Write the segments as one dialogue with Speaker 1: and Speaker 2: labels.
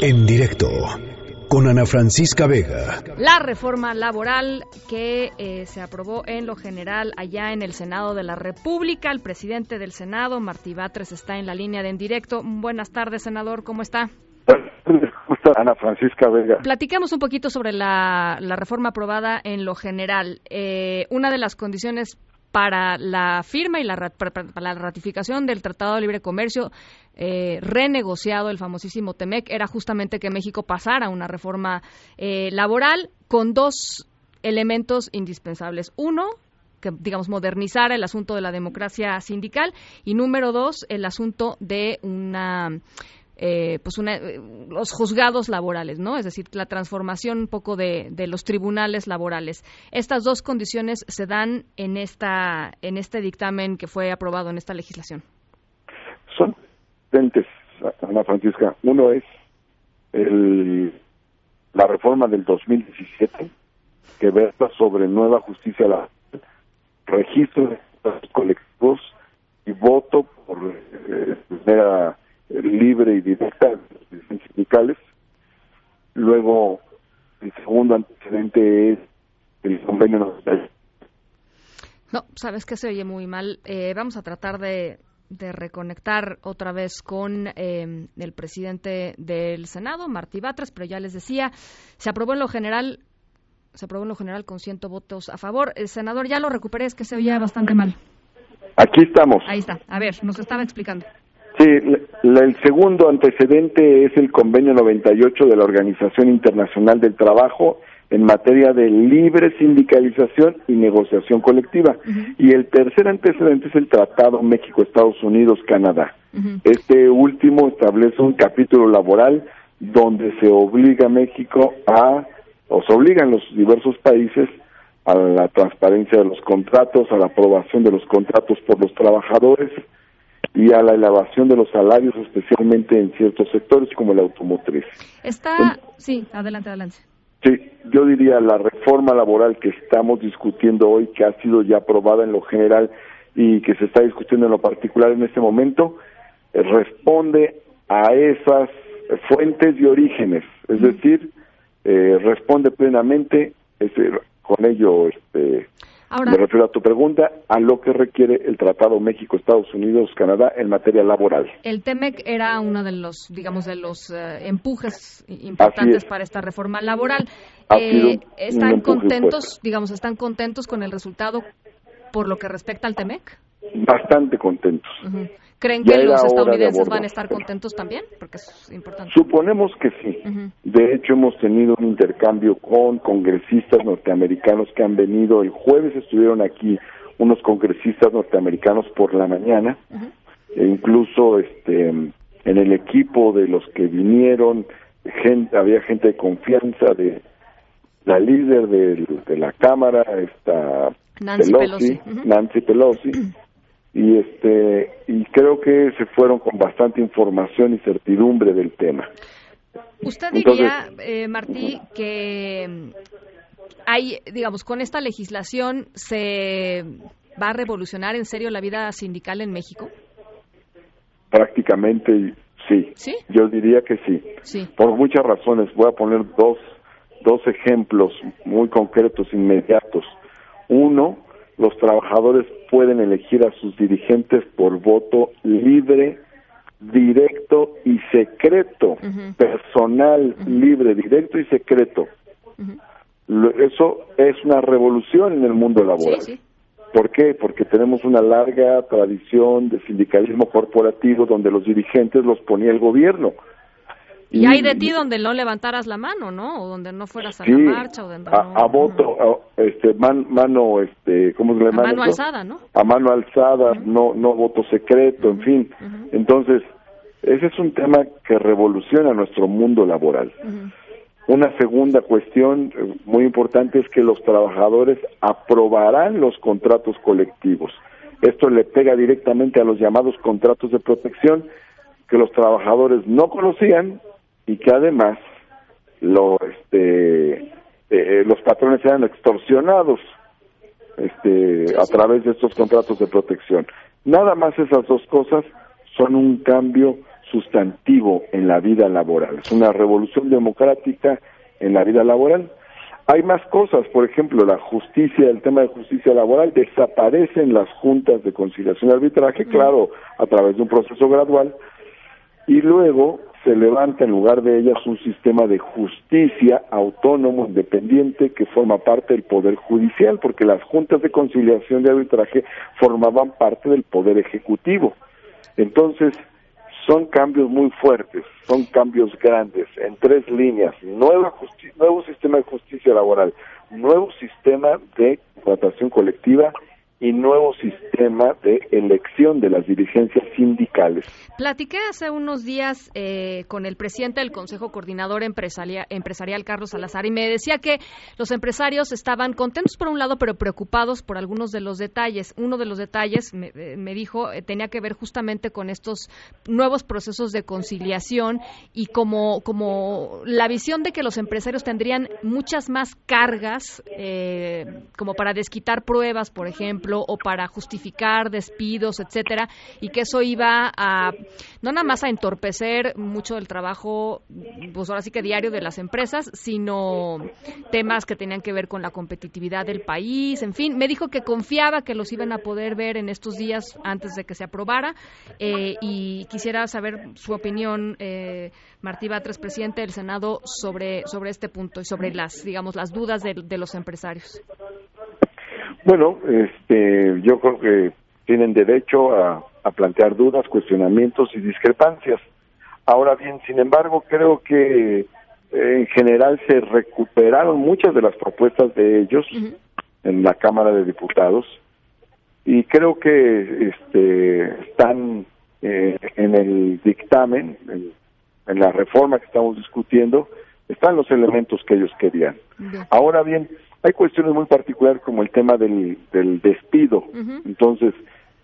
Speaker 1: En directo con Ana Francisca Vega.
Speaker 2: La reforma laboral que eh, se aprobó en lo general allá en el Senado de la República. El presidente del Senado, Martí Batres, está en la línea de en directo. Buenas tardes, senador. ¿Cómo está?
Speaker 3: Ana Francisca Vega.
Speaker 2: Platiquemos un poquito sobre la, reforma aprobada en lo general. Eh, una de las condiciones para la firma y la, ratificación del Tratado de Libre Comercio eh, renegociado, el famosísimo TEMEC, era justamente que México pasara una reforma eh, laboral con dos elementos indispensables. Uno, que digamos modernizara el asunto de la democracia sindical y número dos, el asunto de una eh, pues una, los juzgados laborales, ¿no? Es decir, la transformación un poco de, de, los tribunales laborales. Estas dos condiciones se dan en esta en este dictamen que fue aprobado en esta legislación.
Speaker 3: Son dentes, Ana Francisca. Uno es el, la reforma del 2017 que versa sobre nueva justicia laboral, registro de colectivos y voto por eh, libre y directa de los sindicales. Luego, el segundo antecedente es el convenio
Speaker 2: No, sabes que se oye muy mal. Eh, vamos a tratar de, de, reconectar otra vez con eh, el presidente del Senado, Martí Batres, pero ya les decía, se aprobó en lo general se aprobó en lo general con 100 votos a favor. El senador ya lo recuperé, es que se oía bastante mal.
Speaker 3: Aquí estamos.
Speaker 2: Ahí está. A ver, nos estaba explicando.
Speaker 3: Sí, el segundo antecedente es el convenio 98 de la Organización Internacional del Trabajo en materia de libre sindicalización y negociación colectiva. Y el tercer antecedente es el Tratado México-Estados Unidos-Canadá. Este último establece un capítulo laboral donde se obliga a México a, o se obligan los diversos países a la transparencia de los contratos, a la aprobación de los contratos por los trabajadores, y a la elevación de los salarios, especialmente en ciertos sectores como el automotriz.
Speaker 2: Está, sí, adelante, adelante.
Speaker 3: Sí, yo diría la reforma laboral que estamos discutiendo hoy, que ha sido ya aprobada en lo general y que se está discutiendo en lo particular en este momento, eh, responde a esas fuentes y orígenes, es decir, eh, responde plenamente, con ello este, me refiero a tu pregunta, a lo que requiere el Tratado México, Estados Unidos, Canadá en materia laboral.
Speaker 2: El TEMEC era uno de los, digamos, de los eh, empujes importantes para esta reforma laboral. Eh, ¿Están contentos, digamos, están contentos con el resultado por lo que respecta al TEMEC?
Speaker 3: Bastante contentos.
Speaker 2: ¿Creen que los estadounidenses van a estar contentos también? Porque es importante.
Speaker 3: Suponemos que sí. De hecho, hemos tenido un intercambio con congresistas norteamericanos que han venido. El jueves estuvieron aquí unos congresistas norteamericanos por la mañana. E incluso este, en el equipo de los que vinieron, gente, había gente de confianza de la líder de, la Cámara, esta
Speaker 2: Nancy Pelosi.
Speaker 3: Nancy Pelosi y este creo que se fueron con bastante información y certidumbre del tema.
Speaker 2: ¿Usted diría, eh, Martí, que mm, hay, digamos, con esta legislación se va a revolucionar en serio la vida sindical en México?
Speaker 3: Prácticamente sí.
Speaker 2: ¿Sí?
Speaker 3: Yo diría que sí.
Speaker 2: Sí.
Speaker 3: Por muchas razones. Voy a poner dos, dos ejemplos muy concretos, inmediatos. Uno, los trabajadores pueden elegir a sus dirigentes por voto libre, directo y secreto, personal, libre, directo y secreto. Eso es una revolución en el mundo laboral. ¿Por qué? Porque tenemos una larga tradición de sindicalismo corporativo donde los dirigentes los ponía el gobierno.
Speaker 2: Y, hay de ti donde no levantaras la mano, ¿no? O donde no fueras a la marcha o donde
Speaker 3: a, voto, este, mano, este, ¿cómo se le llama?
Speaker 2: A mano alzada, ¿no?
Speaker 3: A mano alzada, no, no voto secreto, en fin. Entonces, ese es un tema que revoluciona nuestro mundo laboral. Una segunda cuestión eh, muy importante es que los trabajadores aprobarán los contratos colectivos. Esto le pega directamente a los llamados contratos de protección que los trabajadores no conocían y que además lo, este, eh, eh, los patrones sean extorsionados este, a través de estos contratos de protección. Nada más esas dos cosas son un cambio sustantivo en la vida laboral. Es una revolución democrática en la vida laboral. Hay más cosas, por ejemplo, la justicia, el tema de justicia laboral, desaparecen las juntas de conciliación y arbitraje, claro, a través de un proceso gradual, y luego se levanta en lugar de ellas un sistema de justicia autónomo, independiente, que forma parte del Poder Judicial, porque las juntas de conciliación y arbitraje formaban parte del Poder Ejecutivo. Entonces, son cambios muy fuertes, son cambios grandes, en tres líneas, nueva nuevo sistema de justicia laboral, nuevo sistema de contratación colectiva y nuevo sistema de elección de las dirigencias sindicales.
Speaker 2: Platiqué hace unos días eh, con el presidente del Consejo Coordinador Empresarial, Empresarial, Carlos Salazar, y me decía que los empresarios estaban contentos por un lado, pero preocupados por algunos de los detalles. Uno de los detalles, me, eh, dijo, eh, tenía que ver justamente con estos nuevos procesos de conciliación y como, como la visión de que los empresarios tendrían muchas más cargas, como para desquitar pruebas, por ejemplo, o para justificar despidos, etcétera, y que eso iba a no nada más a entorpecer mucho el trabajo, pues ahora sí que diario de las empresas, sino temas que tenían que ver con la competitividad del país, en fin, me dijo que confiaba que los iban a poder ver en estos días antes de que se aprobara eh, y quisiera saber su opinión, eh, Martí Batres, presidente del Senado, sobre, sobre este punto y sobre las, digamos, las dudas de los empresarios.
Speaker 3: Bueno, este, yo creo que tienen derecho a, plantear dudas, cuestionamientos y discrepancias. Ahora bien, sin embargo, creo que eh, en general se recuperaron muchas de las propuestas de ellos en la Cámara de Diputados y creo que este, están eh, en el dictamen, en, la reforma que estamos discutiendo, están los elementos que ellos querían. Ahora bien, hay cuestiones muy particulares como el tema del, del despido. Entonces,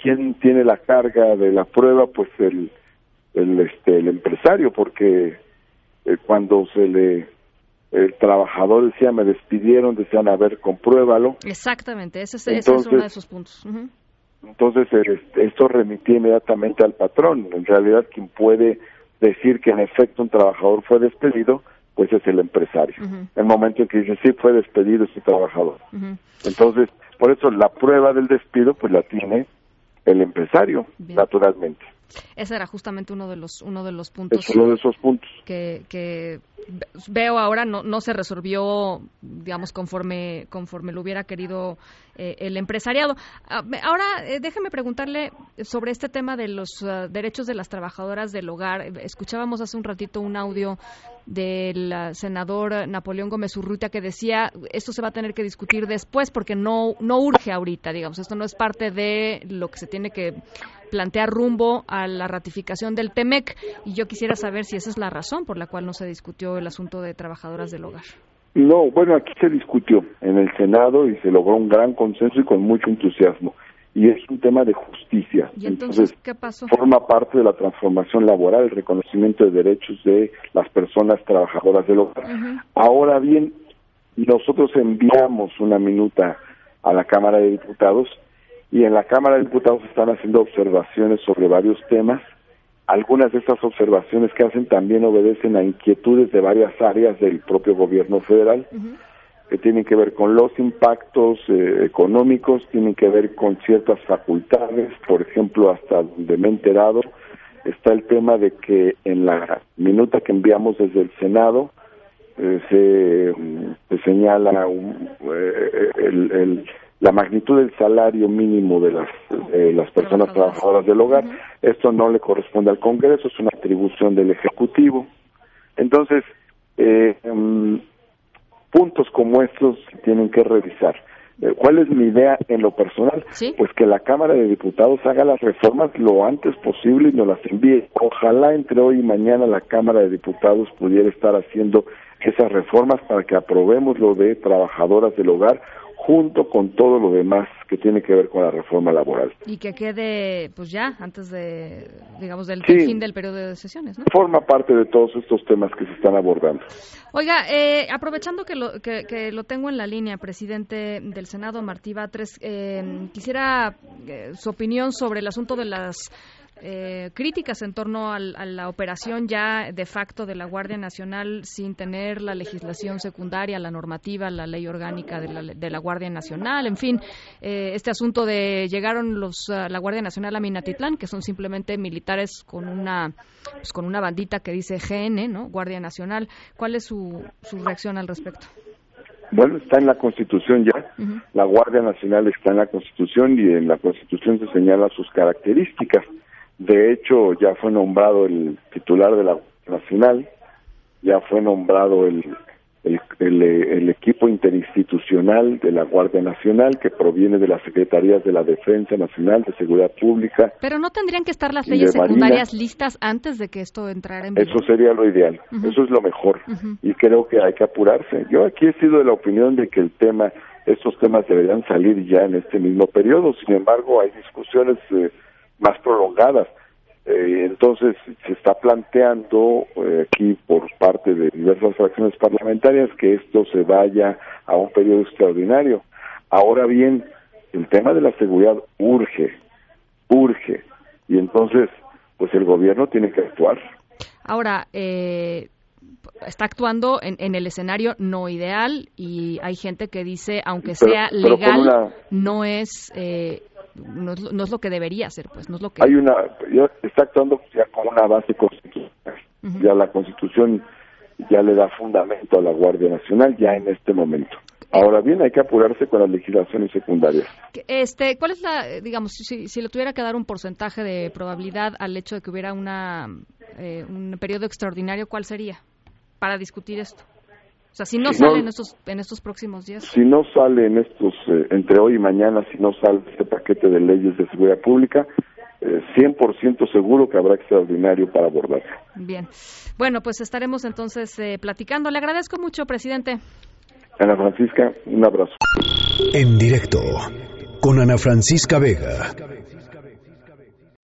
Speaker 3: ¿quién tiene la carga de la prueba? Pues el, el, este, el empresario, porque eh, cuando se le el trabajador decía me despidieron, decían a ver, compruébalo.
Speaker 2: Exactamente, ese es, uno de esos puntos.
Speaker 3: Entonces, este, esto remitía inmediatamente al patrón. En realidad, quien puede decir que en efecto un trabajador fue despedido pues es el empresario. El momento en que dice, sí, fue despedido ese trabajador. Entonces, por eso la prueba del despido, pues la tiene el empresario, naturalmente.
Speaker 2: Ese era justamente uno de los uno de los puntos.
Speaker 3: uno de esos puntos.
Speaker 2: Que, que veo ahora no, no se resolvió, digamos, conforme conforme lo hubiera querido eh, el empresariado. Ah, ahora, eh, déjeme preguntarle sobre este tema de los ah, derechos de las trabajadoras del hogar. Escuchábamos hace un ratito un audio del ah, senador Napoleón Gómez Urrutia que decía esto se va a tener que discutir después porque no no urge ahorita, digamos, esto no es parte de lo que se tiene que plantear rumbo a la ratificación del TEMEC y yo quisiera saber si esa es la razón por la cual no se discutió el asunto de trabajadoras del hogar.
Speaker 3: No, bueno, aquí se discutió en el Senado y se logró un gran consenso y con mucho entusiasmo. Y es un tema de justicia.
Speaker 2: ¿Y entonces, qué pasó?
Speaker 3: Forma parte de la transformación laboral, el reconocimiento de derechos de las personas trabajadoras del hogar. Ahora bien, nosotros enviamos una minuta a la Cámara de Diputados y en la Cámara de Diputados están haciendo observaciones sobre varios temas. Algunas de estas observaciones que hacen también obedecen a inquietudes de varias áreas del propio gobierno federal, que tienen que ver con los impactos eh, económicos, tienen que ver con ciertas facultades, por ejemplo, hasta donde me he enterado, está el tema de que en la minuta que enviamos desde el Senado eh, se, señala un, eh, el la magnitud del salario mínimo de las, las personas trabajadoras del hogar. Esto no le corresponde al Congreso, es una atribución del Ejecutivo. Entonces, eh, mm, puntos como estos tienen que revisar. Eh, ¿Cuál es mi idea en lo personal? Pues que la Cámara de Diputados haga las reformas lo antes posible y nos las envíe. Ojalá entre hoy y mañana la Cámara de Diputados pudiera estar haciendo esas reformas para que aprobemos lo de trabajadoras del hogar junto con todo lo demás que tiene que ver con la reforma laboral.
Speaker 2: Y que quede, pues ya, antes de, digamos, del fin del periodo de sesiones, ¿no?
Speaker 3: Forma parte de todos estos temas que se están abordando.
Speaker 2: Oiga, eh, aprovechando que lo, que, lo tengo en la línea, presidente del Senado, Martí Batres, eh, quisiera eh, su opinión sobre el asunto de las eh, críticas en torno a la operación ya de facto de la Guardia Nacional sin tener la legislación secundaria, la normativa, la ley orgánica de la, de la Guardia Nacional, en fin, eh, este asunto de llegaron los la Guardia Nacional a Minatitlán, que son simplemente militares con una pues, con una bandita que dice GN, ¿no? Guardia Nacional. ¿Cuál es su, su reacción al respecto?
Speaker 3: Bueno, está en la Constitución ya. La Guardia Nacional está en la Constitución y en la Constitución se señala sus características. De hecho, ya fue nombrado el titular de la Guardia Nacional, ya fue nombrado el, el, equipo interinstitucional de la Guardia Nacional que proviene de las Secretarías de la Defensa Nacional, de Seguridad Pública.
Speaker 2: Pero no tendrían que estar las leyes secundarias listas antes de que esto entrara en vigor.
Speaker 3: Eso sería lo ideal, eso es lo mejor y creo que hay que apurarse. Yo aquí he sido de la opinión de que el tema, estos temas deberían salir ya en este mismo periodo, sin embargo hay discusiones eh, más prolongadas. Eh, entonces se está planteando eh, aquí por parte de diversas fracciones parlamentarias que esto se vaya a un periodo extraordinario. Ahora bien, el tema de la seguridad urge, urge, y entonces pues el gobierno tiene que actuar.
Speaker 2: Ahora, eh, está actuando en, en, el escenario no ideal y hay gente que dice, aunque sea legal, no es eh, no es, lo que debería ser, pues, no es lo que...
Speaker 3: Hay una, está actuando ya con una base constitucional, ya la Constitución ya le da fundamento a la Guardia Nacional ya en este momento. Ahora bien, hay que apurarse con las legislaciones secundarias.
Speaker 2: Este, ¿Cuál es la, digamos, si, si le tuviera que dar un porcentaje de probabilidad al hecho de que hubiera una, eh, un periodo extraordinario, cuál sería para discutir esto? O sea, si no sale en, estos, en estos próximos días.
Speaker 3: Si no sale en estos, eh, entre hoy y mañana, si no sale este paquete de leyes de seguridad pública, eh, 100% seguro que habrá extraordinario para abordarlo.
Speaker 2: Bien. Bueno, pues estaremos entonces eh, platicando. Le agradezco mucho, presidente.
Speaker 3: Ana Francisca, un abrazo.
Speaker 1: En directo, con Ana Francisca Vega.